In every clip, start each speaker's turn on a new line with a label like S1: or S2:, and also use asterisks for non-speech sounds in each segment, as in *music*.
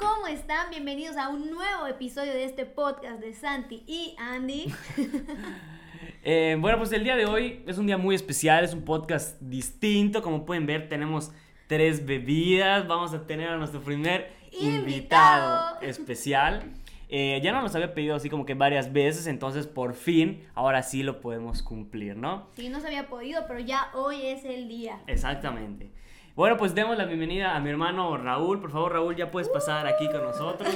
S1: ¿cómo están? Bienvenidos a un nuevo episodio de este podcast de Santi y Andy. *laughs*
S2: Eh, bueno, pues el día de hoy es un día muy especial, es un podcast distinto. Como pueden ver, tenemos tres bebidas. Vamos a tener a nuestro primer invitado,
S1: Invitado.
S2: especial. Eh, ya nos los había pedido así como que varias veces, entonces por fin, ahora sí lo podemos cumplir, ¿no?
S1: Sí, no se había podido, pero ya hoy es el día.
S2: Exactamente. Bueno, pues demos la bienvenida a mi hermano Raúl. Por favor, Raúl, ya puedes pasar aquí con nosotros.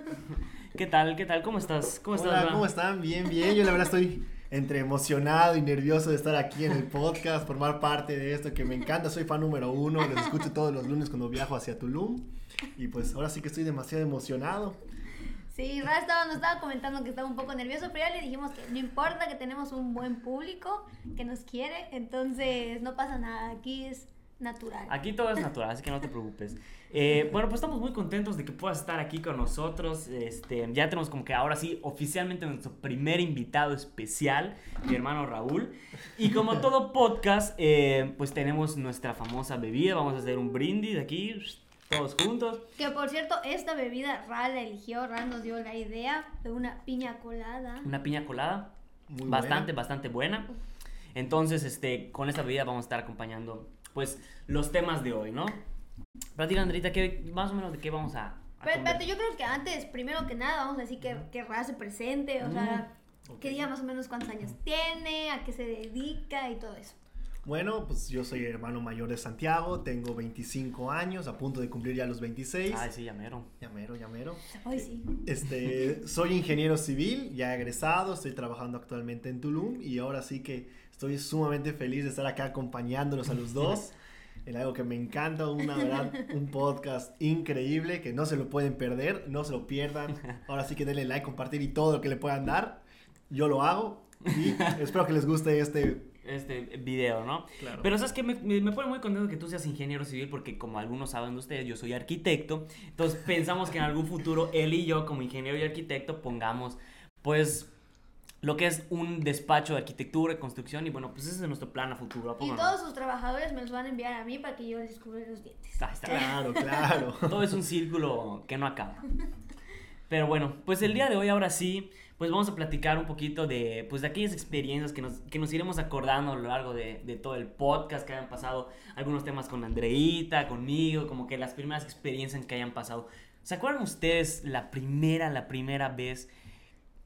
S2: *laughs* ¿Qué tal? ¿Qué tal? ¿Cómo estás? ¿Cómo estás?
S3: Hola? ¿cómo están? Bien, bien. Yo la verdad estoy entre emocionado y nervioso de estar aquí en el podcast, formar parte de esto que me encanta. Soy fan número uno, los escucho todos los lunes cuando viajo hacia Tulum. Y pues ahora sí que estoy demasiado emocionado.
S1: Sí, Ra estaba, nos estaba comentando que estaba un poco nervioso, pero ya le dijimos que no importa, que tenemos un buen público que nos quiere, entonces no pasa nada, aquí es natural.
S2: Aquí todo es *laughs* natural, así que no te preocupes. Eh, bueno, pues estamos muy contentos de que puedas estar aquí con nosotros. Este, ya tenemos como que ahora sí, oficialmente nuestro primer invitado especial, mi hermano Raúl. Y como todo podcast, eh, pues tenemos nuestra famosa bebida. Vamos a hacer un brindis aquí, todos juntos.
S1: Que por cierto, esta bebida Ra la eligió, Ra nos dio la idea de una piña colada.
S2: Una piña colada,
S3: Muy
S2: bastante,
S3: buena.
S2: bastante buena. Entonces, este, con esta bebida vamos a estar acompañando, pues, los temas de hoy, ¿no? Platica, Andrita, ¿qué, más o menos de qué vamos a... a
S1: Pero yo creo que antes, primero que nada, vamos a decir que, que Ra se presente, o sea,
S3: ok.
S1: que diga más o menos cuántos años tiene, a qué se dedica y todo eso.
S3: Bueno, pues yo soy hermano mayor de Santiago, tengo 25 años, a punto de cumplir ya los 26.
S2: Ay, sí, llamero.
S3: Llamero, llamero.
S1: Hoy sí.
S3: Este, soy ingeniero civil, ya egresado, estoy trabajando actualmente en Tulum y ahora sí que estoy sumamente feliz de estar acá acompañándolos a los dos *laughs* en algo que me encanta, una verdad, un podcast increíble que no se lo pueden perder, no se lo pierdan. Ahora sí que denle like, compartir y todo lo que le puedan dar. Yo lo hago y *laughs* espero que les guste este.
S2: este video, ¿no?
S3: Claro.
S2: Pero sabes que me, me, me pone muy contento que tú seas ingeniero civil porque como algunos saben de ustedes, yo soy arquitecto. Entonces pensamos que en algún futuro él y yo como ingeniero y arquitecto pongamos pues lo que es un despacho de arquitectura y construcción y bueno, pues ese es nuestro plan a futuro. ¿a poco
S1: Y
S2: no?
S1: todos sus trabajadores me los van a enviar a mí para que yo les cubra los dientes.
S2: Ahí está.
S3: Claro, claro. *laughs*
S2: Todo es un círculo que no acaba. Pero bueno, pues el día de hoy ahora sí, pues vamos a platicar un poquito de, pues de aquellas experiencias que nos, que nos iremos acordando a lo largo de, de todo el podcast, que hayan pasado algunos temas con Andreita, conmigo, como que las primeras experiencias que hayan pasado. ¿Se acuerdan ustedes la primera, la primera vez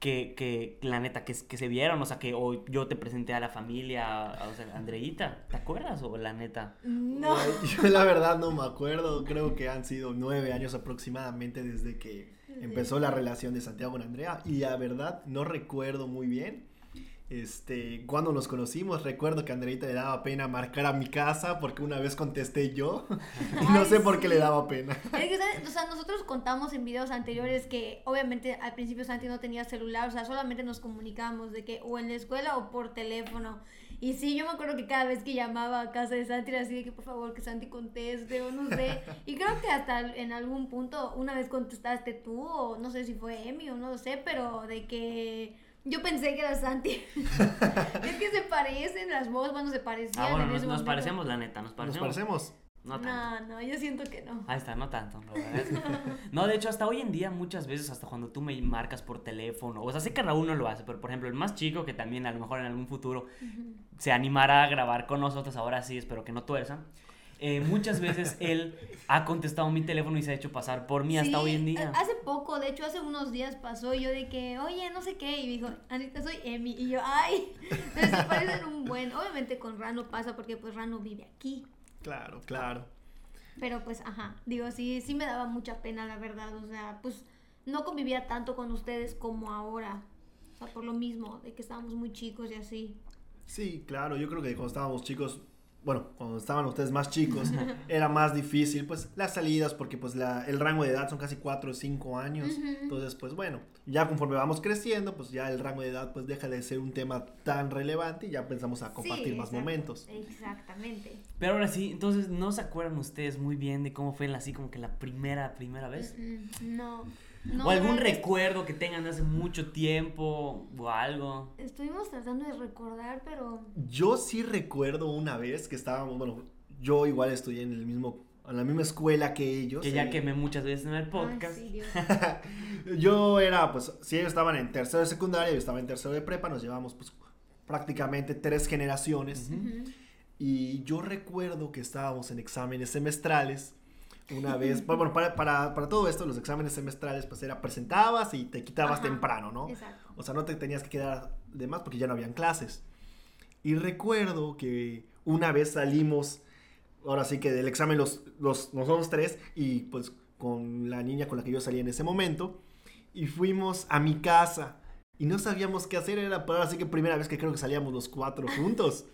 S2: que, que la neta, que, que se vieron? O sea, que hoy yo te presenté a la familia, a- o sea, Andreita, ¿te acuerdas o la neta?
S1: No.
S3: Yo la verdad no me acuerdo, creo que han sido nueve años aproximadamente desde que empezó la relación de Santiago con Andrea y la verdad no recuerdo muy bien. Este, cuando nos conocimos, recuerdo que a Andreita le daba pena marcar a mi casa porque una vez contesté yo *laughs* y no
S1: Ay,
S3: sé por qué le daba pena.
S1: Es que, ¿sabes? O sea, nosotros contamos en videos anteriores que obviamente al principio Santi no tenía celular, o sea, solamente nos comunicábamos de que o en la escuela o por teléfono. Y sí, yo me acuerdo que cada vez que llamaba a casa de Santi era así de que por favor que Santi conteste o no sé. Y creo que hasta en algún punto una vez contestaste tú o no sé si fue Emi o no lo sé, pero de que yo pensé que era Santi. *laughs* es que se parecen las voces, bueno, se parecían
S2: Ah, bueno,
S1: en
S2: nos,
S1: ese
S2: nos
S1: momento.
S2: parecemos, la neta, nos
S3: ¿Nos
S2: parecemos.
S3: parecemos?
S2: No tanto.
S1: No, no, yo siento que no.
S2: Ahí está, no tanto. No, de hecho, hasta hoy en día, muchas veces, hasta cuando tú me marcas por teléfono, o sea, sé que Raúl no lo hace, pero por ejemplo, el más chico, que también a lo mejor en algún futuro se animará a grabar con nosotros, ahora sí, espero que no tuerza. Eh, muchas veces *laughs* él ha contestado mi teléfono y se ha hecho pasar por mí hasta hoy en día.
S1: Hace poco, de hecho, hace unos días pasó y yo de que, oye, no sé qué, y dijo, Anita, soy Emi, y yo, ay, *laughs* entonces se parecen un buen, obviamente con Rano pasa porque pues Rano vive aquí,
S3: Claro, claro.
S1: pero pues, ajá, digo, sí, sí me daba mucha pena, la verdad, o sea, pues no convivía tanto con ustedes como ahora, o sea, por lo mismo, de que estábamos muy chicos y así.
S3: Sí, claro, yo creo que cuando estábamos chicos, bueno, cuando estaban ustedes más chicos, *laughs* era más difícil, pues, las salidas, porque pues la, el rango de edad son casi 4 o 5 años, entonces, pues bueno, ya conforme vamos creciendo, pues ya el rango de edad pues deja de ser un tema tan relevante y ya pensamos a compartir
S1: Sí,
S3: más
S1: exacto,
S3: momentos.
S1: Exactamente.
S2: Pero ahora sí, entonces, ¿no se acuerdan ustedes muy bien de cómo fue así como que la primera, primera vez?
S1: Mm, No. No
S2: o algún recuerdo que tengan de hace mucho tiempo o algo.
S1: Estuvimos tratando de recordar, pero...
S3: Yo sí recuerdo una vez que estábamos, bueno, yo igual estudié en el mismo a la misma escuela que ellos.
S2: Que ya
S3: eh,
S2: quemé muchas veces en el
S1: Ay,
S2: podcast.
S1: sí, Dios. *laughs*
S3: Yo era, pues, si ellos estaban en tercero de secundaria, yo estaba en tercero de prepa, nos llevamos, pues, prácticamente tres generaciones.
S1: Ujú.
S3: Y yo recuerdo que estábamos en exámenes semestrales. Una vez, bueno, para, para, para todo esto, los exámenes semestrales, pues era presentabas y te quitabas
S1: Ajá,
S3: temprano, ¿no?
S1: Exacto.
S3: O sea, no te tenías que quedar de más porque ya no habían clases. Y recuerdo que una vez salimos, ahora sí que del examen los, los, nosotros tres, y pues con la niña con la que yo salí en ese momento, y fuimos a mi casa. Y no sabíamos qué hacer, era para ahora sí que primera vez que creo que salíamos los cuatro juntos.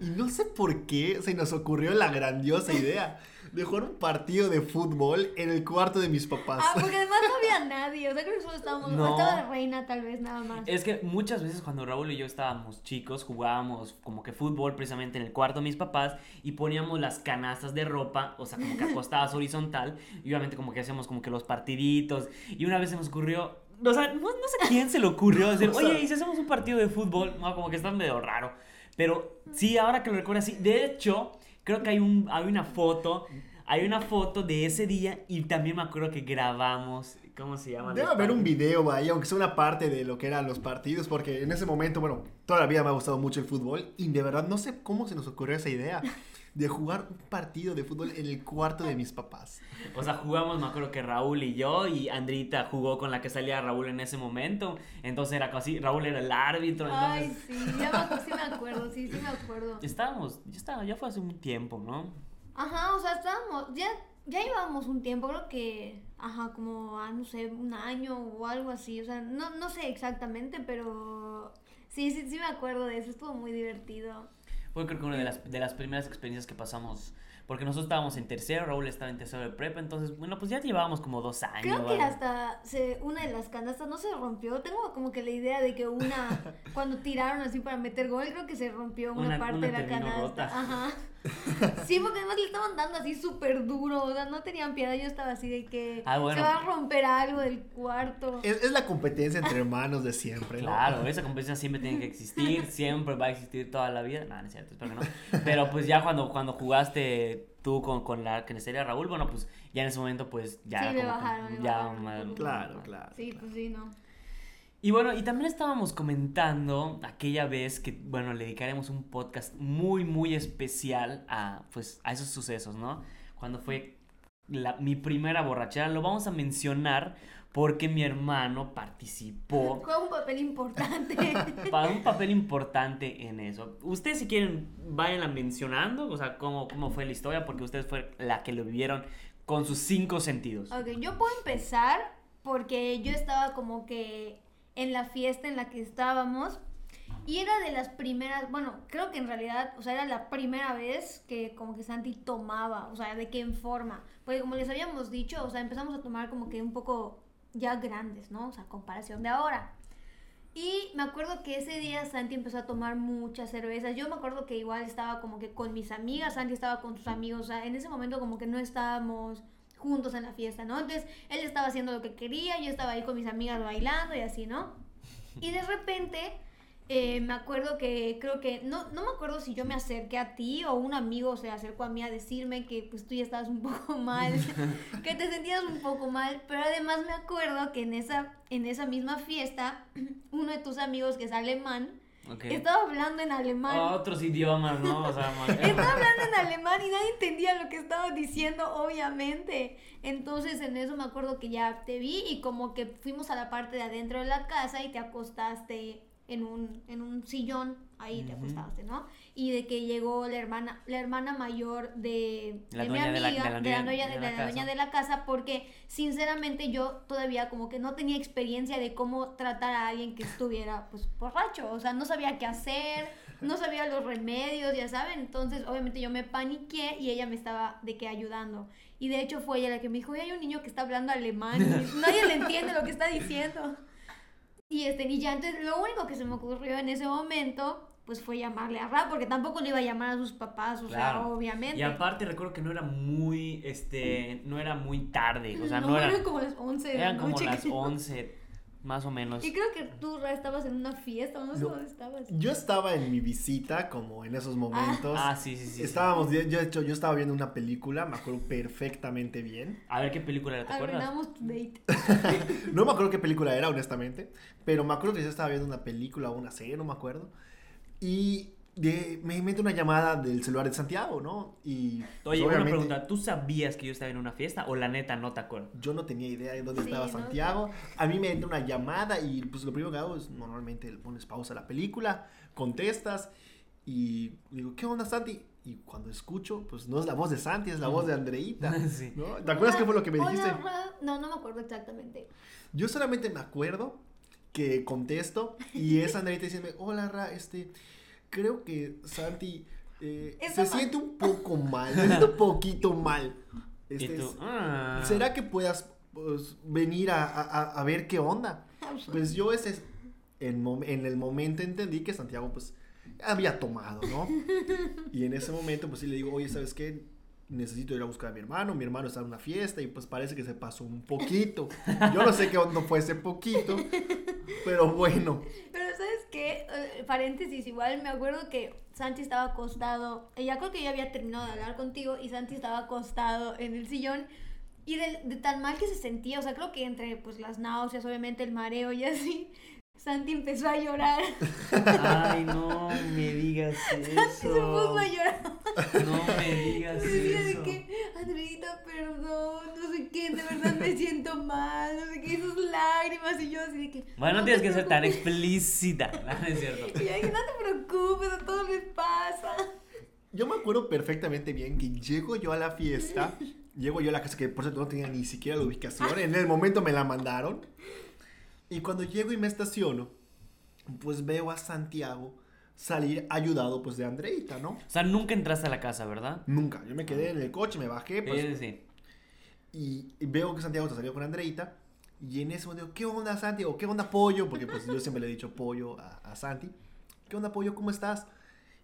S3: Y no sé por qué se nos ocurrió la grandiosa idea de jugar un partido de fútbol en el cuarto de mis papás.
S1: Ah, porque además no había nadie. O sea, creo que solo estábamos.
S2: No.
S1: Estaba la reina, tal vez, nada más.
S2: Es que muchas veces cuando Raúl y yo estábamos chicos jugábamos como que fútbol precisamente en el cuarto de mis papás y poníamos las canastas de ropa, o sea, como que *laughs* acostadas horizontal y obviamente como que hacíamos como que los partiditos y una vez se nos ocurrió, o sea, no, no sé quién se le ocurrió decir, *laughs*
S3: O sea-
S2: oye, ¿y si hacemos un partido de fútbol? No, como que está medio raro, pero sí, ahora que lo recuerdo así, de hecho, creo que hay, un, hay una foto, hay una foto de ese día y también me acuerdo que grabamos, ¿cómo se llama?
S3: Debe haber un video ahí, aunque sea una parte de lo que eran los partidos, porque en ese momento, bueno, toda la vida me ha gustado mucho el fútbol y de verdad no sé cómo se nos ocurrió esa idea de jugar un partido de fútbol en el cuarto de mis papás.
S2: O sea, jugamos, me acuerdo que Raúl y yo, y Andrita jugó con la que salía Raúl en ese momento. Entonces era casi, Raúl era el árbitro.
S1: Ay,
S2: Entonces,
S1: sí, ya me, sí me acuerdo, sí, sí me acuerdo.
S2: estábamos, ya estaba, ya fue hace un tiempo, ¿no?
S1: Ajá, o sea, estábamos, ya, ya llevábamos un tiempo, creo que, ajá, como, ah, no sé, un año o algo así, o sea, no, no sé exactamente, pero sí, sí, sí me acuerdo de eso, estuvo muy divertido.
S2: Fue creo que una de las, de las primeras experiencias que pasamos. Porque nosotros estábamos en tercero, Raúl estaba en tercero de prepa, entonces, bueno, pues ya llevábamos como dos años.
S1: Creo que hasta se, una de las canastas no se rompió, tengo como que la idea de que una, *laughs* cuando tiraron así para meter gol, creo que se rompió una,
S2: Una-
S1: parte
S2: una
S1: de la canasta.
S2: rota.
S1: Ajá. *laughs* Sí, porque además le estaban dando así súper duro, o sea, no tenían piedad, yo estaba así de que
S2: Ah, bueno.
S1: se va a romper algo del cuarto.
S3: Es, es la competencia entre hermanos de siempre, ¿no?
S2: Claro, esa competencia siempre tiene que existir, *laughs* siempre va a existir toda la vida. No, no es cierto, espero que no. Pero pues ya cuando, cuando jugaste tú con, con la que sería Raúl, bueno, pues ya en ese momento pues ya
S1: Sí, le bajaron,
S2: ya
S3: Claro, claro.
S1: Sí, pues sí, no.
S2: Y bueno, y también estábamos comentando aquella vez que, bueno, le dedicaremos un podcast muy, muy especial a, pues, a esos sucesos, ¿no? Cuando fue la- mi primera borrachera, lo vamos a mencionar porque mi hermano participó *laughs*
S1: Juega un papel importante. *laughs*
S2: para un papel importante en eso. Ustedes si quieren, vayan mencionando, o sea, cómo, cómo fue la historia, porque ustedes fue la que lo vivieron con sus cinco sentidos.
S1: ok, yo puedo empezar porque yo estaba como que en la fiesta en la que estábamos y era de las primeras, bueno, creo que en realidad, o sea, era la primera vez que como que Santi tomaba, o sea, de qué forma. Porque como les habíamos dicho, o sea, empezamos a tomar como que un poco ya grandes, ¿no? O sea, comparación de ahora. Y me acuerdo que ese día Santi empezó a tomar muchas cervezas. Yo me acuerdo que igual estaba como que con mis amigas, Santi estaba con sus amigos. O sea, en ese momento como que no estábamos juntos en la fiesta, ¿no? Entonces él estaba haciendo lo que quería, yo estaba ahí con mis amigas bailando y así, ¿no? Y de repente eh, me acuerdo que creo que, no, no me acuerdo si yo me acerqué a ti o un amigo se acercó a mí a decirme que pues tú ya estabas un poco *laughs* mal, *laughs* que te sentías un poco mal, pero además me acuerdo que en esa, en esa misma fiesta, *clears throat* uno de tus amigos que es alemán,
S2: Ok.
S1: estaba hablando en alemán.
S2: Otros idiomas, ¿no? O sea, *laughs*
S1: Estaba hablando en alemán y nadie entendía lo que estaba diciendo, obviamente. Entonces en eso me acuerdo que ya te vi y como que fuimos a la parte de adentro de la casa y te acostaste en un, en un sillón, ahí te acostaste, ¿no? Y de que llegó la hermana, la hermana mayor de,
S2: La
S1: de mi amiga,
S2: de la
S1: de la,
S2: de la casa.
S1: de la casa, porque sinceramente yo todavía como que no tenía experiencia de cómo tratar a alguien que estuviera pues borracho, o sea, no sabía qué hacer, no sabía los remedios, ya saben, entonces obviamente yo me paniqué y ella me estaba de que ayudando. Y de hecho fue ella la que me dijo, "Oye, hay un niño que está hablando alemán y *laughs* nadie le entiende lo que está diciendo. Y este, y ya entonces lo único que se me ocurrió en ese momento pues fue llamarle a Ra, porque tampoco le iba a llamar a sus papás, o sea, obviamente.
S2: Y aparte recuerdo que no era muy, este, no era muy tarde, o sea, *laughs* no,
S1: no,
S2: era,
S1: eran como las 11 de la
S2: eran como las
S1: creo.
S2: 11, más o menos.
S1: Y creo que tú, estabas en una fiesta, no sé
S3: No.
S1: dónde estabas.
S3: Yo estaba en mi visita, como en esos momentos.
S2: Ah, sí, sí, sí. sí.
S3: Estábamos, yo, yo, yo estaba viendo una película, me acuerdo perfectamente bien.
S2: A ver qué película era, ¿te acuerdas?
S1: Arruinamos tu date. *laughs*
S3: No me acuerdo qué película era, honestamente, pero me acuerdo que yo estaba viendo una película o una serie, no me acuerdo. Y de, me mete una llamada del celular de Santiago, ¿no? Y pues,
S2: Oye, una
S3: obviamente,
S2: pregunta, ¿tú sabías que yo estaba en una fiesta o la neta no te acuerdas?
S3: Yo no tenía idea de dónde
S1: Sí,
S3: estaba
S1: ¿no?
S3: Santiago. A mí me entra una llamada y pues lo primero que hago es normalmente le pones pausa a la película, contestas y digo, ¿qué onda Santi? Y cuando escucho, pues no es la voz de Santi, es la voz de Andreita. *laughs*
S2: Sí.
S3: ¿no? ¿Te acuerdas qué fue lo que me
S1: Hola,
S3: dijiste?
S1: Ra. No, no me acuerdo exactamente.
S3: Yo solamente me acuerdo que contesto y *laughs* es Andreita diciéndome, hola Ra, este, creo que Santi eh, se siente un *laughs* poco mal, se siente un poquito mal.
S2: Y
S3: Este,
S2: tú, ah.
S3: ¿Será que puedas pues, venir a, a- a ver qué onda? Pues yo ese es- en, en el momento entendí que Santiago pues había tomado, ¿no? Y en ese momento pues sí le digo, oye, ¿sabes qué? Necesito ir a buscar a mi hermano, mi hermano está en una fiesta y pues parece que se pasó un poquito. Yo no sé qué onda fue ese poquito, pero bueno.
S1: Pero ¿sabes qué? Eh, paréntesis, igual me acuerdo que Santi estaba acostado, eh, ya creo que ya había terminado de hablar contigo y Santi estaba acostado en el sillón y de, de tan mal que se sentía, o sea, creo que entre pues las náuseas, obviamente el mareo y así, Santi empezó a llorar. *laughs*
S2: Ay, no me digas
S1: Santi se puso
S2: eso.
S1: a llorar.
S2: No me digas
S1: Decía de
S2: eso.
S1: que, Andreita, perdón, no sé qué, de verdad me siento mal, no sé qué, sus lágrimas y yo así de que...
S2: Bueno, no tienes que ser tan
S1: preocupes".
S2: explícita. *laughs* No, es cierto.
S1: Y dije, no te preocupes, a todos les pasa.
S3: Yo me acuerdo perfectamente bien que llego yo a la fiesta, llego yo a la casa que por cierto no tenía ni siquiera la ubicación, en el momento me la mandaron. Y cuando llego y me estaciono, pues veo a Santiago salir ayudado pues de Andreita, ¿no?
S2: O sea, nunca entraste a la casa, ¿verdad?
S3: Nunca, yo me quedé en el coche, me bajé, pues,
S2: Sí, sí.
S3: y, veo que Santiago se salió con Andreita. Y en ese momento digo, ¿qué onda Santiago? ¿Qué onda Pollo? Porque pues yo siempre le he dicho Pollo a, a Santi. ¿Qué onda Pollo? ¿Cómo estás?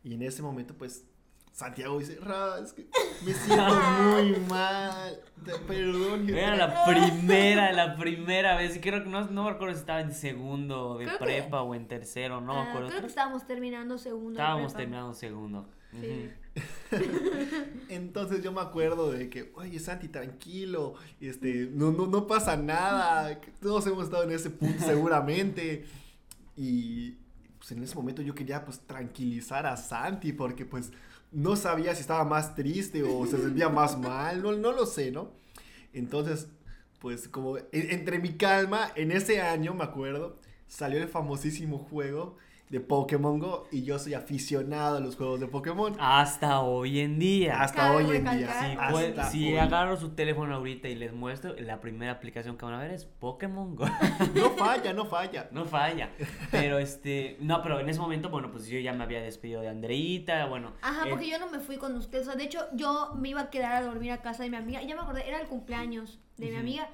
S3: Y en ese momento pues Santiago dice, Ra, es que me siento *laughs* muy mal. Te- Perdón.
S2: Era la primera, la *laughs* primera vez. Y creo que no, no me acuerdo si estaba en segundo de
S1: Creo que-
S2: prepa o en tercero, no me
S1: Ah,
S2: acuerdo.
S1: creo que estábamos terminando segundo. de
S2: Estábamos
S1: prepa.
S2: terminando segundo.
S1: Sí. *laughs*
S3: Entonces yo me acuerdo de que, oye Santi, tranquilo, este, no, no, no pasa nada, que todos hemos estado en ese punto seguramente. Y pues en ese momento yo quería pues tranquilizar a Santi porque pues no sabía si estaba más triste o se sentía más mal, no, no lo sé, ¿no? Entonces, pues como en- entre mi calma, en ese año me acuerdo, salió el famosísimo juego de Pokémon Go y yo soy aficionado a los juegos de Pokémon.
S2: Hasta hoy en día.
S3: Hasta
S1: Cabe
S3: hoy en día. Hasta
S2: si
S3: hoy.
S2: agarro su teléfono ahorita y les muestro, la primera aplicación que van a ver es Pokémon Go. *laughs*
S3: No falla, no falla.
S2: No falla. Pero este, no, pero en ese momento, bueno, pues yo ya me había despedido de Andreita, bueno.
S1: Ajá,
S2: eh,
S1: porque yo no me fui con ustedes. O sea, de hecho, yo me iba a quedar a dormir a casa de mi amiga. Ya me acordé, era el cumpleaños de mi amiga.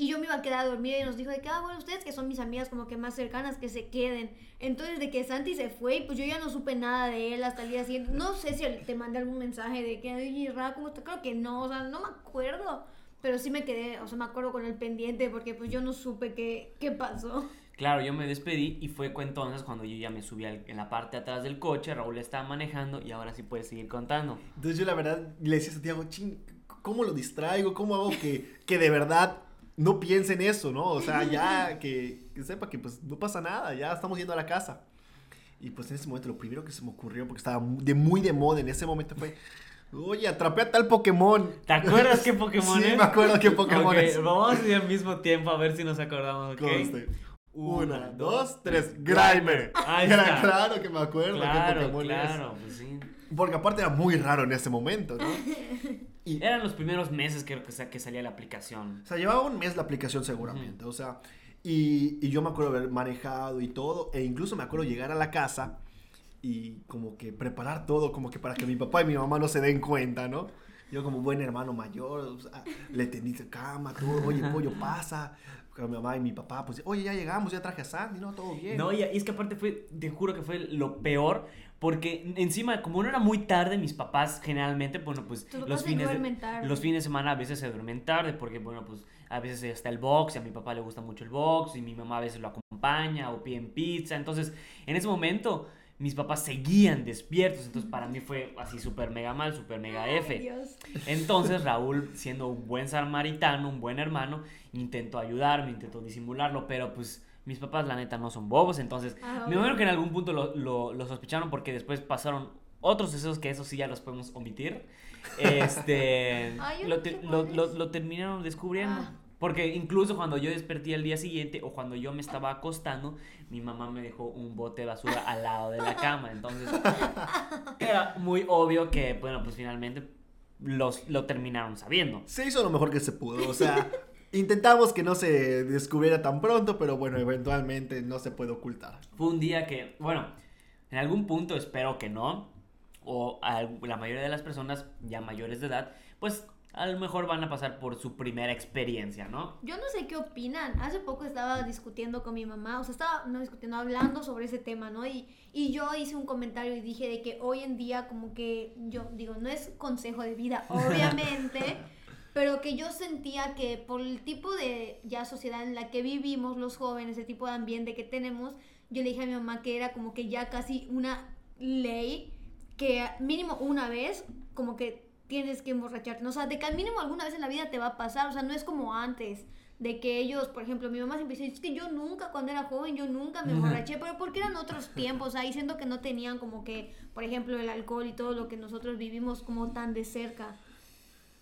S1: Y yo me iba a quedar a dormir y nos dijo de que, ah, bueno, ustedes que son mis amigas como que más cercanas, que se queden. Entonces, de que Santi se fue, y pues yo ya no supe nada de él hasta el día siguiente. No sé si te mandé algún mensaje de que, oye, Ra, ¿cómo está? Creo que no, o sea, no me acuerdo. Pero sí me quedé, o sea, me acuerdo con el pendiente porque pues yo no supe qué, qué pasó.
S2: Claro, yo me despedí y fue entonces cuando yo ya me subí al- en la parte de atrás del coche, Raúl estaba manejando y ahora sí puedes seguir contando.
S3: Entonces yo la verdad le decía a Santiago, ching, ¿cómo lo distraigo? ¿Cómo hago que, que de verdad no piense en eso, no? O sea, ya que, que sepa que pues no pasa nada, ya estamos yendo a la casa. Y pues en ese momento lo primero que se me ocurrió, porque estaba de muy de moda en ese momento fue, oye, atrapé a tal Pokémon.
S2: ¿Te acuerdas qué Pokémon
S3: sí,
S2: es?
S3: me acuerdo qué Pokémon
S2: Ok,
S3: es.
S2: Vamos a ir al mismo tiempo a ver si nos acordamos, ¿ok?
S3: Conste.
S2: Una,
S3: Una, dos, tres, Grimer.
S2: Ahí *laughs*
S3: Era
S2: está.
S3: claro que me acuerdo qué
S2: Claro,
S3: Pokémon
S2: claro, pues sí.
S3: Porque aparte era muy raro en ese momento, ¿no? *laughs* Y,
S2: Eran los primeros meses creo que, que salía la aplicación.
S3: O sea, llevaba un mes la aplicación seguramente. O sea, y, y yo me acuerdo haber manejado y todo. E incluso me acuerdo llegar a la casa y como que preparar todo, como que para que mi papá y mi mamá no se den cuenta, ¿no? Yo como buen hermano mayor, o sea, le tendí cama, todo, oye, *laughs* pollo, pasa. Con mi mamá y mi papá, pues, oye, ya llegamos, ya traje a Sandy, no, todo bien.
S2: No, y es que aparte fue, te juro que fue lo peor, porque encima, como no era muy tarde, mis papás generalmente, bueno, pues los fines, de,
S1: tarde.
S2: los fines de semana a veces se duermen tarde, porque bueno, pues a veces está el box, y a mi papá le gusta mucho el box, y mi mamá a veces lo acompaña, o piden pizza, entonces en ese momento mis papás seguían despiertos, entonces para mí fue así súper mega mal, súper mega
S1: Ay,
S2: F.
S1: Dios.
S2: Entonces *laughs* Raúl, siendo un buen samaritano, un buen hermano, intentó ayudarme, intentó disimularlo, pero pues mis papás la neta no son bobos, entonces
S1: Ah,
S2: me imagino que en algún punto lo, lo- lo sospecharon porque después pasaron otros deseos que eso sí ya los podemos omitir. Este, *laughs*
S1: Ay,
S2: te- lo- lo terminaron descubriendo.
S1: Ah.
S2: Porque incluso cuando yo desperté al día siguiente o cuando yo me estaba acostando, mi mamá me dejó un bote de basura al lado de la cama. Entonces *laughs* era muy obvio que, bueno, pues finalmente los, lo terminaron sabiendo.
S3: Se hizo lo mejor que se pudo, o sea, intentamos que no se descubriera tan pronto, pero bueno, eventualmente no se puede ocultar.
S2: Fue un día que, bueno, en algún punto espero que no, o al- la mayoría de las personas ya mayores de edad, pues a lo mejor van a pasar por su primera experiencia, ¿no?
S1: Yo no sé qué opinan. Hace poco estaba discutiendo con mi mamá, o sea, estaba no discutiendo, hablando sobre ese tema, ¿no? Y, y yo hice un comentario y dije de que hoy en día como que yo digo, no es consejo de vida, *laughs* obviamente, pero que yo sentía que por el tipo de ya sociedad en la que vivimos los jóvenes, el tipo de ambiente que tenemos, yo le dije a mi mamá que era como que ya casi una ley que mínimo una vez como que tienes que emborracharte, ¿no? o sea, de que al mínimo alguna vez en la vida te va a pasar, o sea, no es como antes, de que ellos, por ejemplo, mi mamá siempre dice, es que yo nunca, cuando era joven, yo nunca me emborraché, pero porque eran otros tiempos, ahí siento que no tenían como que, por ejemplo, el alcohol y todo lo que nosotros vivimos como tan de cerca.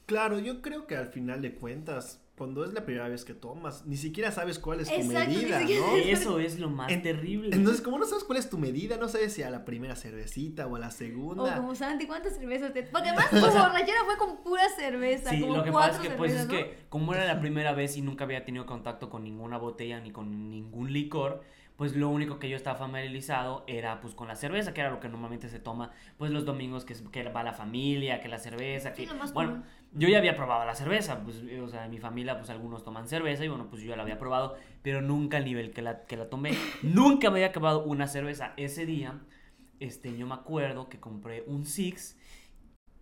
S3: Claro, yo creo que al final de cuentas, cuando es la primera vez que tomas, ni siquiera sabes cuál es tu
S1: Exacto,
S3: medida, ¿no?
S2: Eso es lo más
S3: En-
S2: terrible.
S3: Entonces, como no sabes cuál es tu medida, no sabes si a la primera cervecita o a la
S1: O
S3: segunda.
S1: como Santi, ¿cuántas cervezas te...? Porque *laughs* además tu borrachera fue con pura cerveza,
S2: Sí,
S1: como
S2: lo que pasa es que, pues, es que como era la *laughs* primera vez y nunca había tenido contacto con ninguna botella ni con ningún licor, pues lo único que yo estaba familiarizado era pues con la cerveza, que era lo que normalmente se toma pues los domingos que, es- que va la familia, que la cerveza,
S1: Sí,
S2: que
S1: lo más
S2: bueno,
S1: común.
S2: Yo ya había probado la cerveza, pues o sea, en mi familia pues algunos toman cerveza y bueno, pues yo ya la había probado, pero nunca al nivel que la que la tomé. nunca me había acabado una cerveza ese día. Este, yo me acuerdo que compré un Six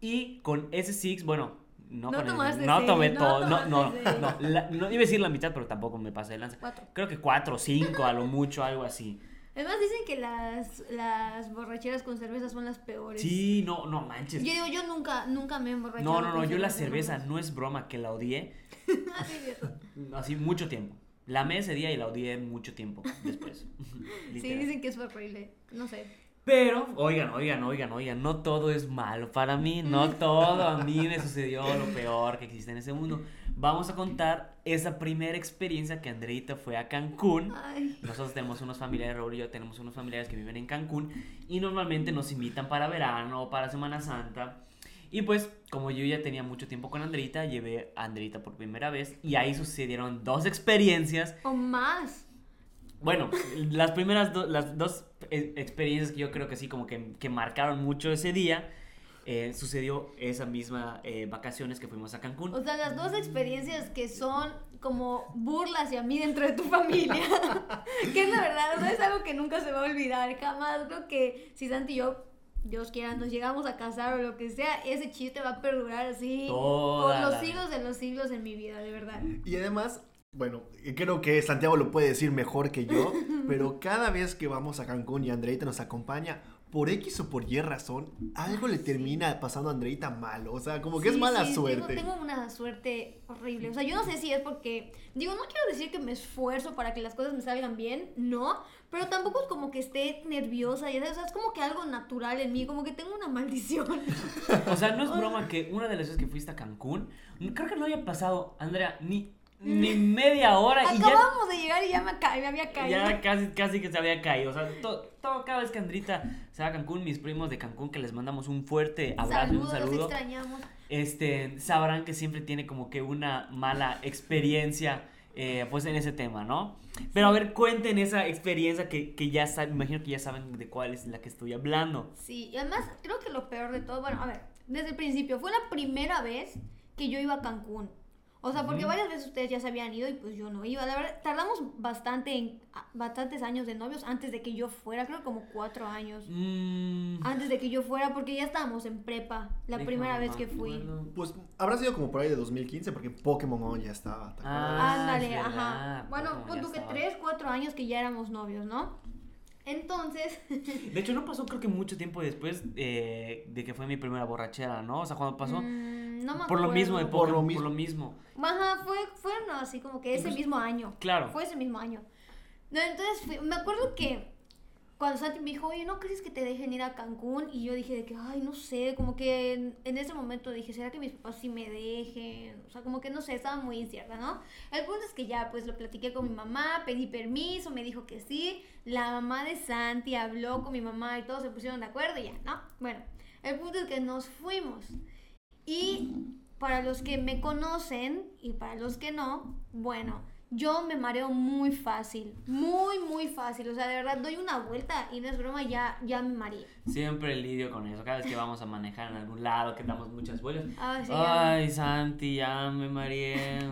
S2: y con ese Six, bueno, no,
S1: No tomaste
S2: no
S1: seis,
S2: tomé
S1: no
S2: todo, no, no, no, la- no iba a decir la mitad, pero tampoco me pasé de lanza.
S1: Cuatro.
S2: Creo que cuatro cinco a lo mucho, algo así.
S1: Además dicen que las, las borracheras con cerveza son las peores.
S2: Sí, no, no manches.
S1: Yo digo, yo nunca, nunca me he emborrachado.
S2: No, no, no, yo la
S1: cerveza,
S2: no es broma que la odié *laughs*
S1: Ah, *laughs*
S2: así mucho tiempo. La amé ese día y la odié mucho tiempo después. *laughs*
S1: Sí, dicen que es horrible. No sé.
S2: Pero, oigan, oigan, oigan, oigan, no todo es malo para mí, no *laughs* todo a mí me sucedió lo peor que existe en ese mundo. Vamos a contar esa primera experiencia que Andreita fue a Cancún.
S1: Ay.
S2: Nosotros tenemos unos familiares, Raúl y yo tenemos unos familiares que viven en Cancún y normalmente nos invitan para verano o para Semana Santa. Y pues, como yo ya tenía mucho tiempo con Andreita, llevé a Andreita por primera vez y ahí sucedieron dos experiencias
S1: O más.
S2: Bueno, las primeras do- las dos eh, experiencias que yo creo que sí como que, que marcaron mucho ese día, eh, sucedió esa misma eh, vacaciones que fuimos a Cancún.
S1: O sea, las dos experiencias que son como burlas hacia mí dentro de tu familia. *laughs* que es la verdad, o sea, es algo que nunca se va a olvidar. Jamás creo que si Santi y yo, Dios quiera, nos llegamos a casar o lo que sea, ese chiste va a perdurar así
S2: Toda
S1: por los
S2: la-
S1: siglos de los siglos en mi vida, de verdad.
S3: Y además, bueno, creo que Santiago lo puede decir mejor que yo, *laughs* pero cada vez que vamos a Cancún y Andreita nos acompaña, por X o por Y razón, algo le termina pasando a Andreita mal. O sea, como que es mala
S1: sí,
S3: suerte.
S1: Tengo, tengo una suerte horrible. O sea, yo no sé si es porque. Digo, no quiero decir que me esfuerzo para que las cosas me salgan bien, no. Pero tampoco es como que esté nerviosa. Y, o sea, es como que algo natural en mí, como que tengo una maldición. *laughs*
S2: O sea, no es *laughs* broma que una de las veces que fuiste a Cancún, creo que no haya pasado, Andrea, ni, ni media hora y ya,
S1: Acabamos de llegar y ya me, ca- me había caído.
S2: ya casi, casi que se había caído. O sea, to- todo, cada vez que Andrita se va a Cancún, mis primos de Cancún, que les mandamos un fuerte abrazo y un
S1: Saludos,
S2: saludo.
S1: los extrañamos.
S2: este, sabrán que siempre tiene como que una mala experiencia eh, pues en ese tema, ¿no? Pero a ver, cuenten esa experiencia que, que ya saben, imagino que ya saben de cuál es la que estoy hablando.
S1: Sí, y además creo que lo peor de todo, bueno, a ver, desde el principio. Fue la primera vez que yo iba a Cancún. O sea, porque varias veces ustedes ya se habían ido y pues yo no iba. La verdad, tardamos bastante en, a- bastantes años de novios antes de que yo fuera, creo como cuatro años.
S2: Mm,
S1: Antes de que yo fuera, porque ya estábamos en prepa, la primera vez que fui.
S3: Pues habrá sido como por ahí de 2015 porque Pokémon On ya estaba. ¿te acuerdas?
S2: Ah,
S1: Ándale,
S2: es
S1: ajá. Bueno,
S2: ya
S1: tú que tres, cuatro años que ya éramos novios, ¿no? Entonces,
S2: De hecho, no pasó creo que mucho tiempo después eh, de que fue mi primera borrachera, ¿no? O sea, cuando pasó.
S1: mm, no me
S2: por lo mismo
S1: acuerdo.
S3: Por lo mismo.
S2: por lo mismo.
S1: Ajá, fue, fue no, así como que ese
S2: Pues,
S1: mismo año.
S2: Claro.
S1: Fue ese mismo año. No, entonces fui- me acuerdo que cuando Santi me dijo, oye, ¿no crees que te dejen ir a Cancún? Y yo dije de que, ay, no sé, como que en, en ese momento dije, ¿será que mis papás sí me dejen? O sea, como que no sé, estaba muy incierta, ¿no? El punto es que ya, pues lo platiqué con mi mamá, pedí permiso, me dijo que sí. La mamá de Santi habló con mi mamá y todos se pusieron de acuerdo y ya, ¿no? Bueno, el punto es que nos fuimos. Y para los que me conocen y para los que no, bueno, yo me mareo muy fácil, muy, muy fácil. O sea, de verdad, doy una vuelta y no es broma, ya, ya me mareé.
S2: Siempre lidio con eso. Cada vez que vamos a manejar en algún lado, que damos muchas vueltas.
S1: Ah, sí, ya.
S2: Ay, Santi, ya me mareé. *laughs*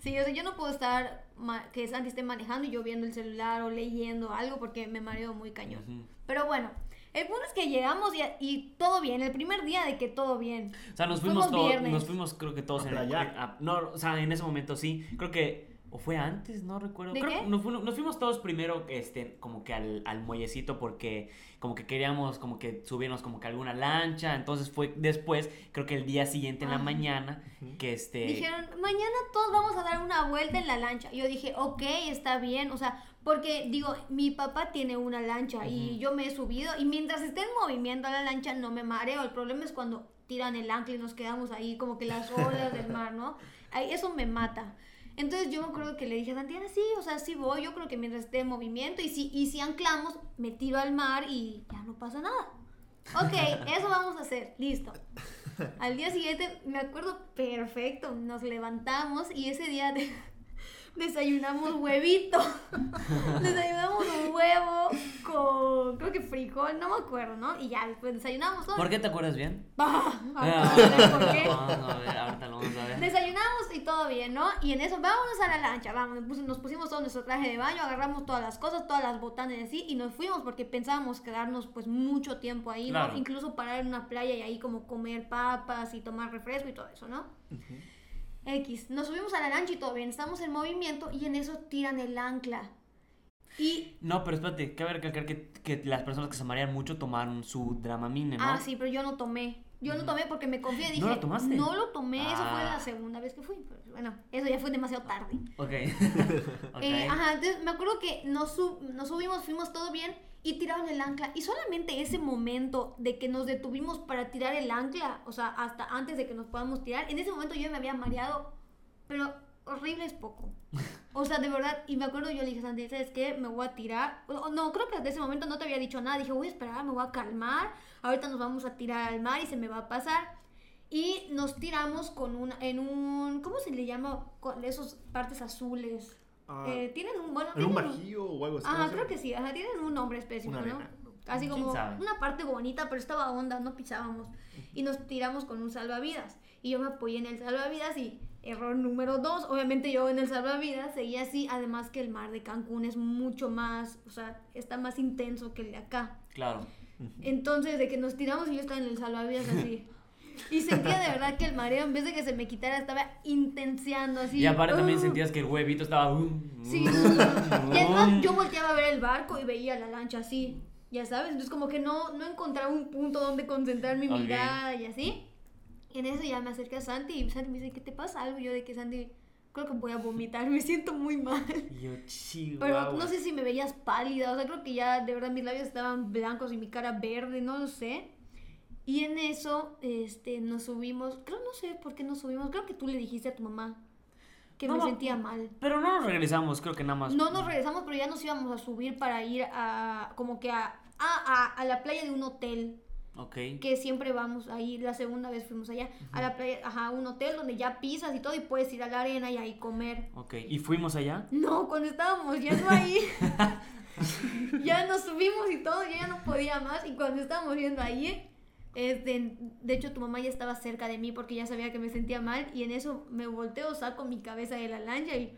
S1: Sí, o sea, yo no puedo estar que Santi esté manejando y yo viendo el celular o leyendo algo porque me mareo muy cañón. Pero bueno, el punto es que llegamos y, y todo bien, el primer día de que todo bien.
S2: O sea, nos fuimos
S1: Fuimos
S2: todos,
S1: viernes.
S2: nos fuimos creo que todos
S3: A
S2: en el,
S3: playar.
S2: a- no, o sea, en ese momento sí, creo que o fue antes, no recuerdo.
S1: ¿De
S2: Creo
S1: qué?
S2: que nos, fuimos, nos fuimos todos primero este como que al, al muellecito porque como que queríamos como que subirnos como que a alguna lancha, entonces fue después, creo que el día siguiente en la mañana que este
S1: Dijeron, mañana todos vamos a dar una vuelta en la lancha. Yo dije, ok, está bien. O sea, porque digo, mi papá tiene una lancha y yo me he subido y mientras esté en movimiento la lancha no me mareo. El problema es cuando tiran el ancla y nos quedamos ahí como que las olas del mar, ¿no? Ahí, eso me mata. Entonces yo me acuerdo que le dije a Santiana, sí, o sea, sí voy, yo creo que mientras esté en movimiento y si, y si anclamos, me tiro al mar y ya no pasa nada. Ok, *laughs* eso vamos a hacer, listo. Al día siguiente, me acuerdo perfecto, nos levantamos y ese día de- desayunamos huevito. *laughs* desayunamos un huevo con, creo que frijol, no me acuerdo, ¿no? Y ya después desayunamos todo.
S2: ¿Por qué te acuerdas bien?
S1: Bah, *laughs* ahorita vamos a ver por qué.
S2: Vamos a ver, ahorita lo vamos a ver.
S1: Desayunamos y todo bien, ¿no? Y en eso, vámonos a la lancha, vamos, nos pusimos- todo nuestro traje de baño, agarramos todas las cosas, todas las botanas y así, y nos fuimos porque pensábamos quedarnos pues mucho tiempo ahí, ¿no?
S2: Claro.
S1: Incluso parar en una playa y ahí como comer papas y tomar refresco y todo eso, ¿no? X, nos subimos a la lancha y todo bien, estamos en movimiento y en eso tiran el ancla. Y,
S2: No, pero espérate, cabe recalcar que, que las personas que se marean mucho tomaron su Dramamine, ¿no?
S1: ah, sí, pero yo no tomé. Yo no tomé porque me confié, dije,
S2: ¿No lo tomaste?
S1: no lo tomé, eso fue
S2: Ah.
S1: la segunda vez que fui. Pero bueno, eso ya fue demasiado tarde.
S2: Ok. *laughs* Ok.
S1: Eh, ajá, entonces me acuerdo que nos, sub- nos subimos, fuimos todo bien y tiraron el ancla. Y solamente ese momento de que nos detuvimos para tirar el ancla, o sea, hasta antes de que nos podamos tirar, en ese momento yo me había mareado, pero horrible es poco. O sea, de verdad, y me acuerdo yo le dije, Santi, ¿sabes qué? Me voy a tirar. O- No, creo que desde ese momento no te había dicho nada. Dije, voy a esperar, me voy a calmar. Ahorita nos vamos a tirar al mar y se me va a pasar. Y nos tiramos con un, en un, ¿cómo se le llama? Con esos partes azules.
S3: Ah,
S1: Eh, tienen un, bueno,
S3: ¿En un bajío o algo así?
S1: Ajá,
S3: ¿cómo se
S1: creo que sí, ajá, tienen un nombre específico,
S3: Una
S1: ¿no?
S3: arena.
S1: Así
S2: ¿Quién
S1: como
S2: sabe?
S1: una parte bonita, pero estaba honda, no pisábamos. Y nos tiramos con un salvavidas. Y yo me apoyé en el salvavidas y error número dos, obviamente yo en el salvavidas seguía así, además que el mar de Cancún es mucho más, o sea, está más intenso que el de acá.
S2: Claro.
S1: Entonces, de que nos tiramos y yo estaba en el salvavidas así. *laughs* Y sentía de verdad que el mareo, en vez de que se me quitara, estaba intenseando así.
S2: Y aparte también
S1: ¡Ah!
S2: sentías que el huevito estaba. uh,
S1: Sí.
S2: uh,
S1: Y además
S2: uh.
S1: yo volteaba a ver el barco y veía la lancha así, ya sabes. Entonces como que no, no encontraba un punto donde concentrar mi
S2: Ok.
S1: mirada y así. Y en eso ya me acerqué a Santi y Santi me dice, ¿qué te pasa? Algo yo de que Santi, creo que voy a vomitar, *laughs* me siento muy mal.
S2: Yo, chihuahua.
S1: Pero no sé si me veías pálida, o sea, creo que ya de verdad mis labios estaban blancos y mi cara verde, no lo sé. Y en eso, este, nos subimos, creo, no sé por qué nos subimos, creo que tú le dijiste a tu mamá que
S2: No,
S1: me
S2: no.
S1: sentía mal.
S2: Pero no nos regresamos, creo que nada más.
S1: No nos regresamos, pero ya nos íbamos a subir para ir a, como que a, a, a, a la playa de un hotel,
S2: Ok.
S1: que siempre vamos ahí, la segunda vez fuimos allá, a la playa, ajá, a un hotel donde ya pisas y todo y puedes ir a la arena y ahí comer.
S2: Ok. ¿Y fuimos allá?
S1: No, cuando estábamos yendo ahí, *laughs* *laughs* ya nos subimos y todo, yo ya no podía más y cuando estábamos yendo ahí, Este, de hecho, tu mamá ya estaba cerca de mí porque ya sabía que me sentía mal y en eso me volteo, saco mi cabeza de la lancha y...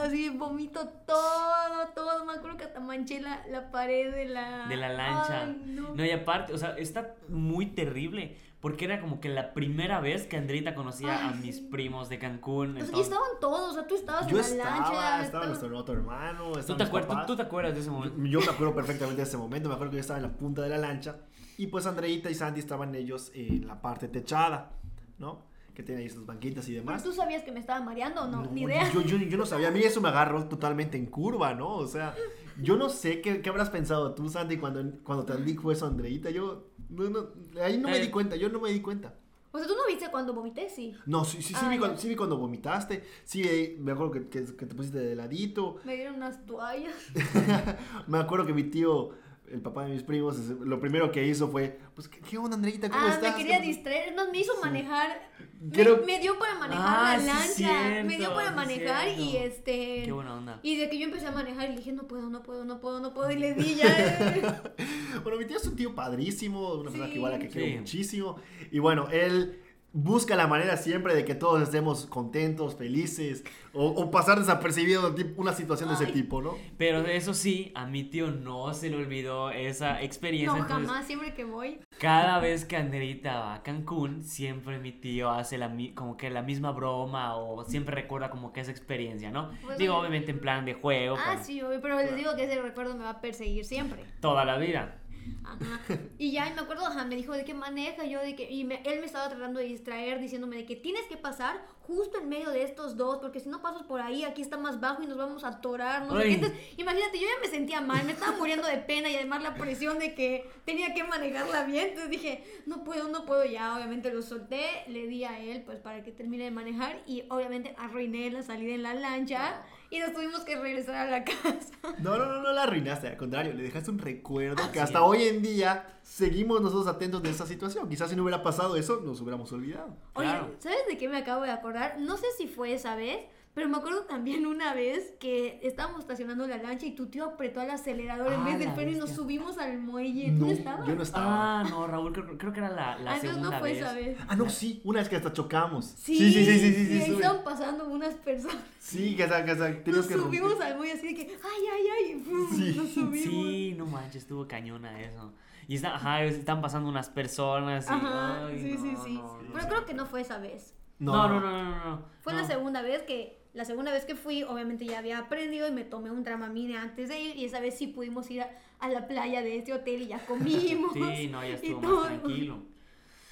S1: Así vomito todo, todo. Me acuerdo que hasta manché la, la pared de la...
S2: De la lancha.
S1: Ay, no.
S2: No, y aparte, o sea, está muy terrible. Porque era como que la primera vez que Andrita conocía a mis primos de Cancún.
S1: O sea, y
S2: entonces-
S1: estaban todos, o sea, tú estabas
S3: Yo
S1: en la
S3: estaba,
S1: lancha.
S3: estaba
S1: estaba-
S3: nuestro otro hermano,
S2: ¿Tú
S3: estaban
S2: te, acuerdas, tú te acuerdas de ese momento?
S3: Yo me acuerdo perfectamente de ese momento, me acuerdo que yo estaba en la punta de la lancha y pues Andreita y Sandy estaban ellos en la parte techada, ¿no? Que tienen ahí sus banquitas y
S1: ¿Pero
S3: demás.
S1: tú sabías que me estaba mareando o no?
S3: No,
S1: Ni idea.
S3: Yo, yo, yo no sabía, a mí eso me agarró totalmente en curva, ¿no? O sea, yo no sé qué, qué habrás pensado tú, Sandy, cuando, cuando te dijo eso, Andreita. Yo, no, no, ahí no me
S2: Eh.
S3: di cuenta, yo no me di cuenta.
S1: O sea, tú no viste cuando vomité, sí.
S3: No, sí, sí, sí,
S1: Ah,
S3: vi, cuando, sí vi cuando vomitaste, sí, eh, me acuerdo que, que- que te pusiste de ladito,
S1: Me dieron unas toallas. *laughs*
S3: me acuerdo que mi tío, el papá de mis primos, lo primero que hizo fue, pues, ¿qué, onda, Andreita? ¿Cómo
S1: Ah,
S3: estás?
S1: me quería
S3: ¿Qué-
S1: distraer. No, me hizo manejar. Me,
S3: Creo-
S1: me dio para manejar
S2: Ah,
S1: la
S2: sí,
S1: lancha. me dio para
S2: sí,
S1: manejar y este.
S2: Qué buena onda.
S1: Y de que yo empecé a manejar y le dije, no puedo, no puedo, no puedo, no puedo. Y le di ya. *laughs*
S3: Bueno, mi tío es un tío padrísimo, una persona
S1: Sí.
S3: que igual a que quiero muchísimo. Y bueno, él busca la manera siempre de que todos estemos contentos, felices, o, o pasar desapercibido de una situación de ese
S1: Ay.
S3: tipo, ¿no?
S2: Pero eso sí, a mi tío no se le olvidó esa experiencia.
S1: No,
S2: entonces,
S1: jamás, siempre que voy.
S2: Cada vez que Anderita va a Cancún, siempre mi tío hace la, como que la misma broma o siempre recuerda como que esa experiencia, ¿no?
S1: Pues,
S2: Digo, obviamente en plan de juego,
S1: Ah,
S2: pero
S1: sí, pero les digo que ese recuerdo me va a perseguir siempre.
S2: toda la vida.
S1: Ajá. Y ya, y me acuerdo, ajá, me dijo de que maneja, yo de que, y me- él me estaba tratando de distraer, diciéndome de que tienes que pasar justo en medio de estos dos, porque si no pasas por ahí, aquí está más bajo y nos vamos a atorar, no sé qué. Entonces, imagínate, yo ya me sentía mal, me estaba muriendo de pena y además la presión de que tenía que manejarla bien, entonces dije, no puedo, no puedo, ya, obviamente lo solté, le di a él, pues, para que termine de manejar, y obviamente arruiné la salida en la lancha, y nos tuvimos que regresar a la casa. *laughs*
S3: No, no, no, no la arruinaste, al contrario, le dejaste un recuerdo que hasta hoy en día seguimos nosotros atentos de esa situación. Quizás si no hubiera pasado eso, nos hubiéramos olvidado.
S1: Oye,
S2: Claro.
S1: ¿sabes de qué me acabo de acordar? No sé si fue esa vez, pero me acuerdo también *laughs* una vez que estábamos estacionando la lancha y tu tío apretó el acelerador en
S2: Ah,
S1: vez del
S2: la
S1: freno y nos subimos al muelle. ¿Tú no, estabas?
S3: yo no estaba.
S2: Ah, no, Raúl, creo, creo que era la, la
S1: Ah,
S2: segunda
S1: no fue
S2: vez.
S1: esa vez.
S3: Ah, no, sí, una vez que hasta chocamos.
S1: Sí,
S3: sí, sí, sí, sí, sí,
S1: y ahí
S3: sube.
S1: estaban pasando unas personas.
S3: Sí, que hasta, que hasta
S1: Nos
S3: que romper.
S1: subimos al muelle así de que, ay, ay, ay, y ¡fum!
S3: Sí.
S1: nos subimos.
S2: Sí, no manches, estuvo cañona eso. Y está, ajá, están pasando unas personas y...
S1: Ajá,
S2: ay,
S1: sí, sí,
S2: no,
S1: sí.
S2: no, no.
S1: Pero creo que no fue esa vez.
S2: No, no, no, no, no. no.
S1: Fue
S2: No.
S1: la segunda vez que, la segunda vez que fui, obviamente ya había aprendido y me tomé un Dramamine antes de ir y esa vez sí pudimos ir a, a la playa de este hotel y ya *laughs* comimos.
S2: Sí, no, ya
S1: y
S2: estuvo
S1: todo.
S2: más tranquilo.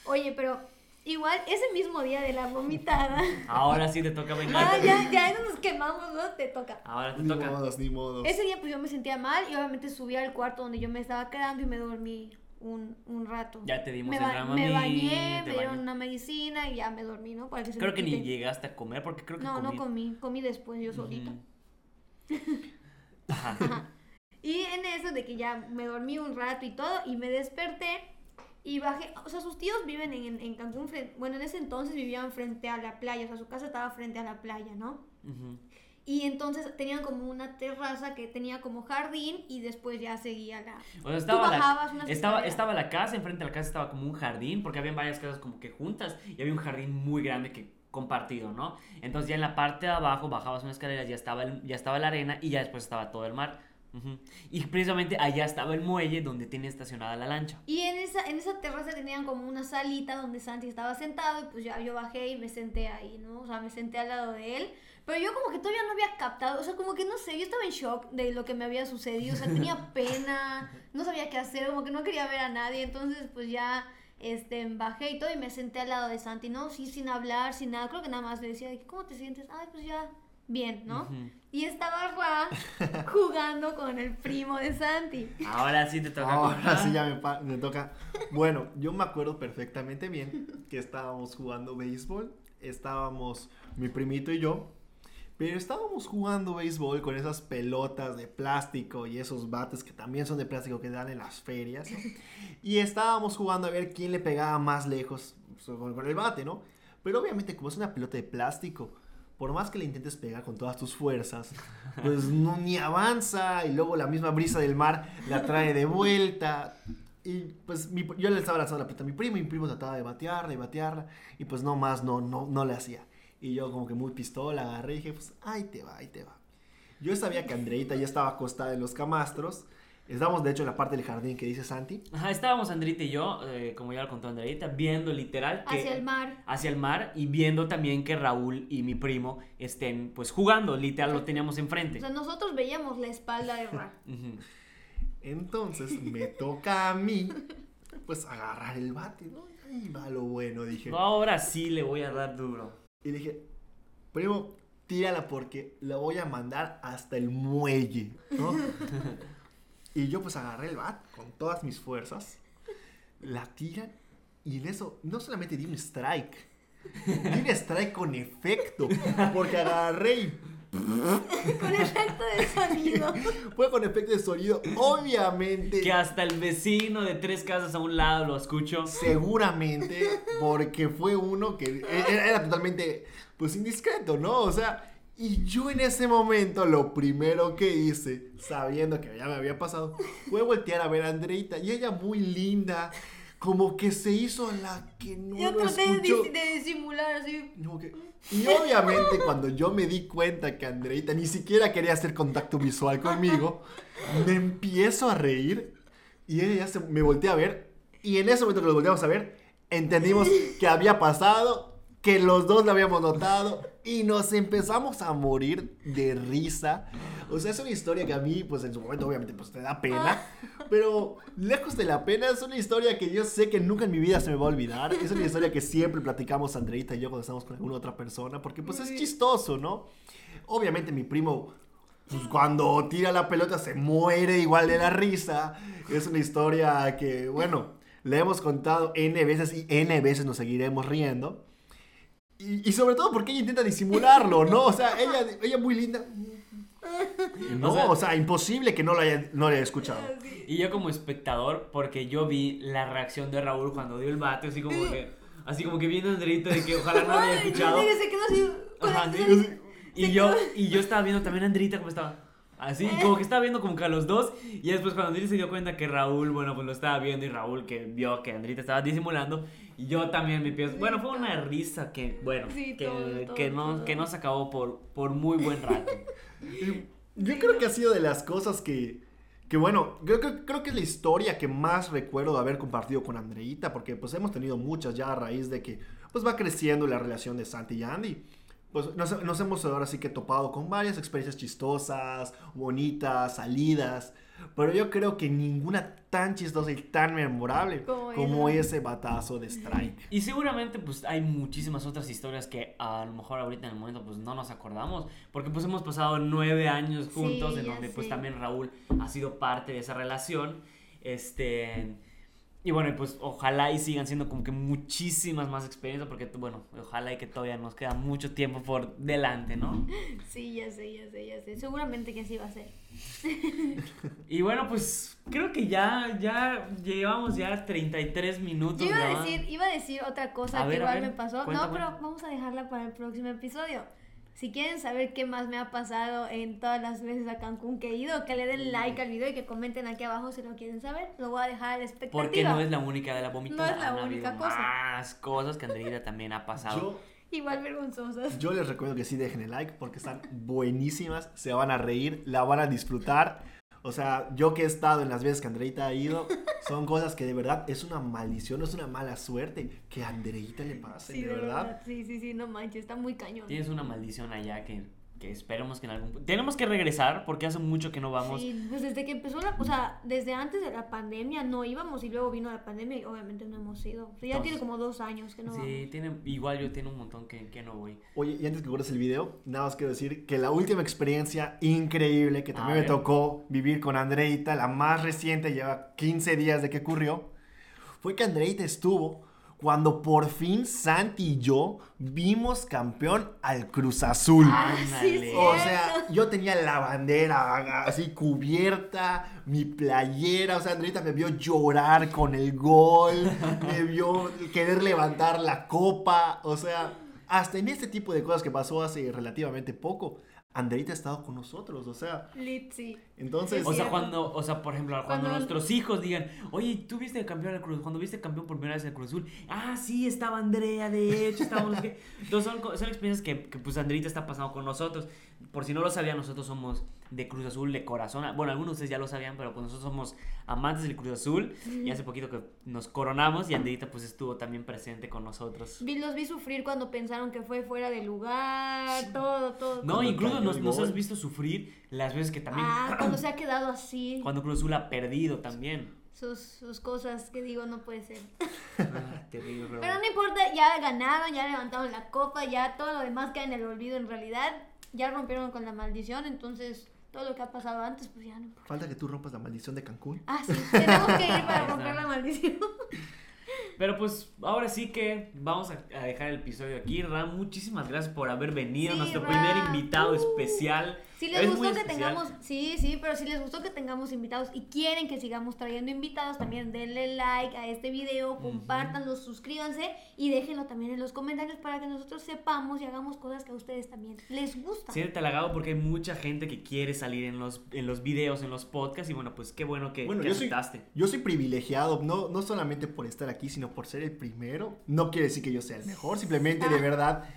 S1: Oye, pero igual ese mismo día de la vomitada. *laughs*
S2: Ahora sí te toca venir.
S1: ah, ya, ya nos quemamos, ¿no? Te toca.
S2: Ahora te
S3: Ni
S2: toca.
S3: modos, ni modos.
S1: Ese día pues yo me sentía mal y obviamente subí al cuarto donde yo me estaba quedando y me dormí un, un rato.
S2: Ya te dimos
S1: me,
S2: el Dramamine,
S1: me bañé, me dieron una medicina y ya me dormí, ¿no? Para que se
S2: Creo que ni llegaste a comer porque creo que
S1: No,
S2: comí.
S1: no comí, comí después yo solita. *laughs*
S2: Ajá.
S1: Y en eso de que ya me dormí un rato y todo, y me desperté y bajé. O sea, sus tíos viven en, en Cancún, bueno, en ese entonces vivían frente a la playa, o sea, su casa estaba frente a la playa, ¿no?
S2: Ujú.
S1: Y entonces tenían como una terraza que tenía como jardín y después ya seguía la...
S2: O sea, estaba,
S1: bajabas
S2: la, estaba, estaba la casa, enfrente de la casa estaba como un jardín, porque habían varias casas como que juntas y había un jardín muy grande que compartido, ¿no? Entonces ya en la parte de abajo bajabas unas escaleras, ya estaba, el- ya estaba la arena y ya después estaba todo el mar. Y precisamente allá estaba el muelle donde tiene estacionada la lancha.
S1: Y en esa, en esa terraza tenían como una salita donde Santi estaba sentado y pues ya yo bajé y me senté ahí, ¿no? O sea, me senté al lado de él. Pero yo como que todavía no había captado, o sea, como que no sé, yo estaba en shock de lo que me había sucedido, o sea, tenía *laughs* pena, no sabía qué hacer, como que no quería ver a nadie, entonces pues ya este, bajé y todo y me senté al lado de Santi, ¿no? Sí, sin hablar, sin nada, creo que nada más le decía, ¿cómo te sientes? Ay, pues ya, bien, ¿no? Y estaba Ra *laughs* jugando con el primo de Santi.
S2: Ahora sí te toca
S3: Ahora sí ya me, me toca. Bueno, yo me acuerdo perfectamente bien que estábamos jugando béisbol. Estábamos mi primito y yo. Pero estábamos jugando béisbol con esas pelotas de plástico y esos bates que también son de plástico que dan en las ferias. ¿no? *laughs* Y estábamos jugando a ver quién le pegaba más lejos pues, con, el bate, ¿no? Pero obviamente como es una pelota de plástico, por más que le intentes pegar con todas tus fuerzas, pues *laughs* no ni avanza y luego la misma brisa del mar la trae de vuelta. Y pues mi- yo le estaba lanzando la pelota a mi primo y mi primo trataba de batearla, de batearla. Y pues no más, no, no, no le hacía. Y yo como que muy pistola agarré y dije, pues ahí te va, ahí te va. Yo sabía que Andreita ya estaba acostada en los camastros. Estábamos de hecho en la parte del jardín que dice Santi.
S2: Ajá, estábamos Andrita y yo, eh, como ya lo contó Andreita, viendo literal que...
S1: Hacia el mar.
S2: hacia el mar y viendo también que Raúl y mi primo estén pues jugando, literal lo teníamos enfrente.
S1: O sea, nosotros veíamos la espalda de Ra. *laughs*
S2: Ujú.
S3: Entonces me toca a mí, pues agarrar el bate, ¿no? Ahí va lo bueno, dije.
S2: Ahora sí le voy a dar duro.
S3: Y dije, primo, tírala porque la voy a mandar hasta el muelle, ¿no? *laughs* y yo pues agarré el bat con todas mis fuerzas, la tiran y en eso no solamente di un strike, di un strike con efecto, porque agarré y
S1: Con efecto de sonido. *laughs*
S3: fue con efecto de sonido, obviamente.
S2: Que hasta el vecino de tres casas a un lado lo escucho.
S3: Seguramente, porque fue uno que era, era totalmente, pues, indiscreto, ¿no? O sea, y yo en ese momento lo primero que hice, sabiendo que ya me había pasado, fue voltear a ver a Andreita y ella muy linda, como que se hizo la que no
S1: Yo
S3: lo
S1: traté de,
S3: escuchó.
S1: dis- de disimular así.
S3: Que- Y obviamente cuando yo me di cuenta que Andreita ni siquiera quería hacer contacto visual conmigo, me empiezo a reír y ella ya se, me voltea a ver y en ese momento que lo volteamos a ver, entendimos que había pasado, que los dos lo habíamos notado y nos empezamos a morir de risa. O sea, es una historia que a mí, pues en su momento obviamente pues te da pena, pero lejos de la pena es una historia que yo sé que nunca en mi vida se me va a olvidar. Es una historia que siempre platicamos Andreita y yo cuando estamos con alguna otra persona, porque pues es chistoso, ¿no? Obviamente mi primo, pues cuando tira la pelota se muere igual de la risa. Es una historia que, bueno, le hemos contado N veces y N veces nos seguiremos riendo. Y, y sobre todo porque ella intenta disimularlo, ¿no? O sea, ella, ella muy linda. No,
S2: O sea-
S3: o sea, imposible que no lo haya, no lo haya escuchado.
S2: Y yo como espectador, porque yo vi la reacción de Raúl cuando dio el bate, así como que, así como que viendo a Andreita de que ojalá no lo haya
S1: Ay,
S2: escuchado. Ajá. Y yo, y yo estaba viendo también a Andrita como estaba. Así, como que estaba viendo como que a los dos. Y después cuando Andrita se dio cuenta que Raúl, bueno, pues lo estaba viendo y Raúl que vio que Andrita estaba disimulando. Y yo también me pienso, bueno, fue una risa que, bueno,
S1: Sí,
S2: que,
S1: todo, todo,
S2: que, no,
S1: todo.
S2: que no se acabó por, por muy buen rato. *laughs*
S3: Yo creo que ha sido de las cosas que, que bueno, creo, creo, creo que es la historia que más recuerdo de haber compartido con Andreita, porque pues hemos tenido muchas ya a raíz de que pues va creciendo la relación de Santi y Andy. Pues nos, nos hemos ahora sí que topado con varias experiencias chistosas, bonitas, salidas, pero yo creo que ninguna tan chistosa y tan memorable
S1: Como
S3: ese batazo de Strike.
S2: Y seguramente pues hay muchísimas otras historias que a lo mejor ahorita en el momento pues no nos acordamos. Porque pues hemos pasado nueve años juntos
S1: Sí,
S2: en donde pues también Raúl ha sido parte de esa relación. Este... Y bueno, pues ojalá y sigan siendo como que muchísimas más experiencias porque bueno, ojalá y que todavía nos queda mucho tiempo por delante, ¿no? *laughs*
S1: Sí, ya sé, ya sé, ya sé. Seguramente que así va a ser. *laughs*
S2: Y bueno, pues creo que ya, ya llevamos ya 33 minutos.
S1: Yo iba a decir, iba a decir otra cosa
S2: A
S1: que
S2: ver,
S1: igual
S2: ver,
S1: me pasó. no, pero vamos a dejarla para el próximo episodio. Si quieren saber qué más me ha pasado en todas las veces a Cancún que he ido, que le den like al video y que comenten aquí abajo si lo quieren saber. Lo voy a dejar a la expectativa.
S2: Porque no es la única de la vomitada.
S1: No es la
S2: han
S1: única
S2: habido
S1: cosa.
S2: Más cosas que Andreita también ha pasado.
S3: Yo,
S1: Igual vergonzosas.
S3: Yo les recuerdo que sí dejen el like porque están buenísimas, se van a reír, la van a disfrutar. O sea, yo que he estado en las veces que Andreita ha ido, son cosas que de verdad es una maldición, es una mala suerte que a Andreita le pase,
S1: Sí,
S3: de verdad.
S1: Sí, sí, sí, no manches, está muy cañón.
S2: Tienes una maldición allá que, que esperemos que en algún punto... Tenemos que regresar porque hace mucho que no vamos.
S1: Sí, pues desde que empezó la, o sea, desde antes de la pandemia no íbamos y luego vino la pandemia y obviamente no hemos ido. O sea, ya
S2: Entonces-
S1: tiene como dos años que no
S2: Sí,
S1: vamos.
S2: tiene, igual yo tengo un montón que, que no voy.
S3: Oye, y antes que cortes el video, nada más quiero decir que la última experiencia increíble que también me tocó vivir con Andreita, la más reciente, lleva 15 días de que ocurrió, fue que Andreita estuvo cuando por fin Santi y yo vimos campeón al Cruz Azul.
S2: Ándale.
S3: O sea, yo tenía la bandera así cubierta, mi playera, o sea, Andreita me vio llorar con el gol, me vio querer levantar la copa, o sea, hasta en este tipo de cosas que pasó hace relativamente poco, Anderita ha estado con nosotros, o sea,
S1: Litzy.
S3: entonces...
S1: Es
S2: O sea, cuando, o sea, por ejemplo, cuando,
S1: Cuando-
S2: nuestros hijos digan, oye, tú viste campeón del Cruz, cuando viste campeón por primera vez en el Cruz Azul, ah, sí, estaba Andrea, de hecho, estábamos, que... *laughs* Entonces son, co- son experiencias que, que, pues Andreita está pasando con nosotros. Por si no lo sabían, nosotros somos de Cruz Azul de corazón. Bueno, algunos de ustedes ya lo sabían, pero pues nosotros somos amantes del Cruz Azul. Y hace poquito que nos coronamos y Andreita pues estuvo también presente con nosotros.
S1: Vi, los vi sufrir cuando pensaron que fue fuera de lugar, todo, todo.
S2: No,
S3: Cuando
S2: incluso nos, has visto sufrir las veces que también...
S1: Ah, *clears throat* cuando se ha quedado así.
S2: Cuando Cruz Azul ha perdido también.
S1: Sus, sus cosas que digo, no puede ser. *laughs*
S2: Ah, terrible, pero-
S1: Pero no importa, ya ganaron, ya levantaron la copa, ya todo lo demás queda en el olvido en realidad. Ya rompieron con la maldición, entonces todo lo que ha pasado antes, pues ya no importa.
S3: Falta que tú rompas la maldición de Cancún.
S1: Ah, sí, tenemos que ir para *laughs* romper la maldición. *laughs*
S2: Pero pues ahora sí que vamos a, a dejar el episodio aquí. Ram, muchísimas gracias por haber venido.
S1: Sí,
S2: nuestro
S1: Ram.
S2: primer invitado
S1: Uh.
S2: especial.
S1: Si les
S2: Es
S1: gustó que
S2: especial.
S1: tengamos, sí, sí, pero si les gustó que tengamos invitados y quieren que sigamos trayendo invitados, también denle like a este video, compártanlo, suscríbanse y déjenlo también en los comentarios para que nosotros sepamos y hagamos cosas que a ustedes también les gustan.
S2: Siéntete halagado porque hay mucha gente que quiere salir en los, en los videos, en los podcasts. Y bueno, pues qué bueno que,
S3: Bueno,
S2: que
S3: yo soy,
S2: aceptaste.
S3: yo soy privilegiado, no, no solamente por estar aquí, sino por ser el primero. No quiere decir que yo sea el mejor, simplemente de verdad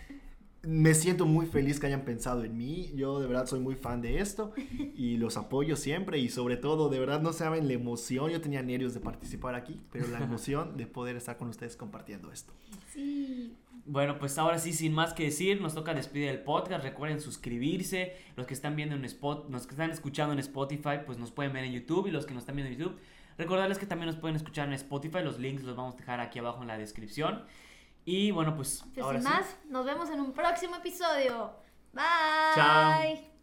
S3: me siento muy feliz que hayan pensado en mí. Yo de verdad soy muy fan de esto *laughs* y los apoyo siempre y sobre todo, de verdad no saben la emoción. Yo tenía nervios de participar aquí, pero la *laughs* emoción de poder estar con ustedes compartiendo esto.
S1: Sí.
S2: Bueno, pues ahora sí, sin más que decir, nos toca despedir el podcast. Recuerden suscribirse. Los que están viendo en Spot, los que están escuchando en Spotify, pues nos pueden ver en YouTube. Y los que nos están viendo en YouTube, recordarles que también nos pueden escuchar en Spotify. Los links los vamos a dejar aquí abajo en la descripción. Y bueno, pues
S1: Pues
S2: ahora
S1: sin
S2: sí.
S1: más, nos vemos en un próximo episodio. Bye.
S2: Chao.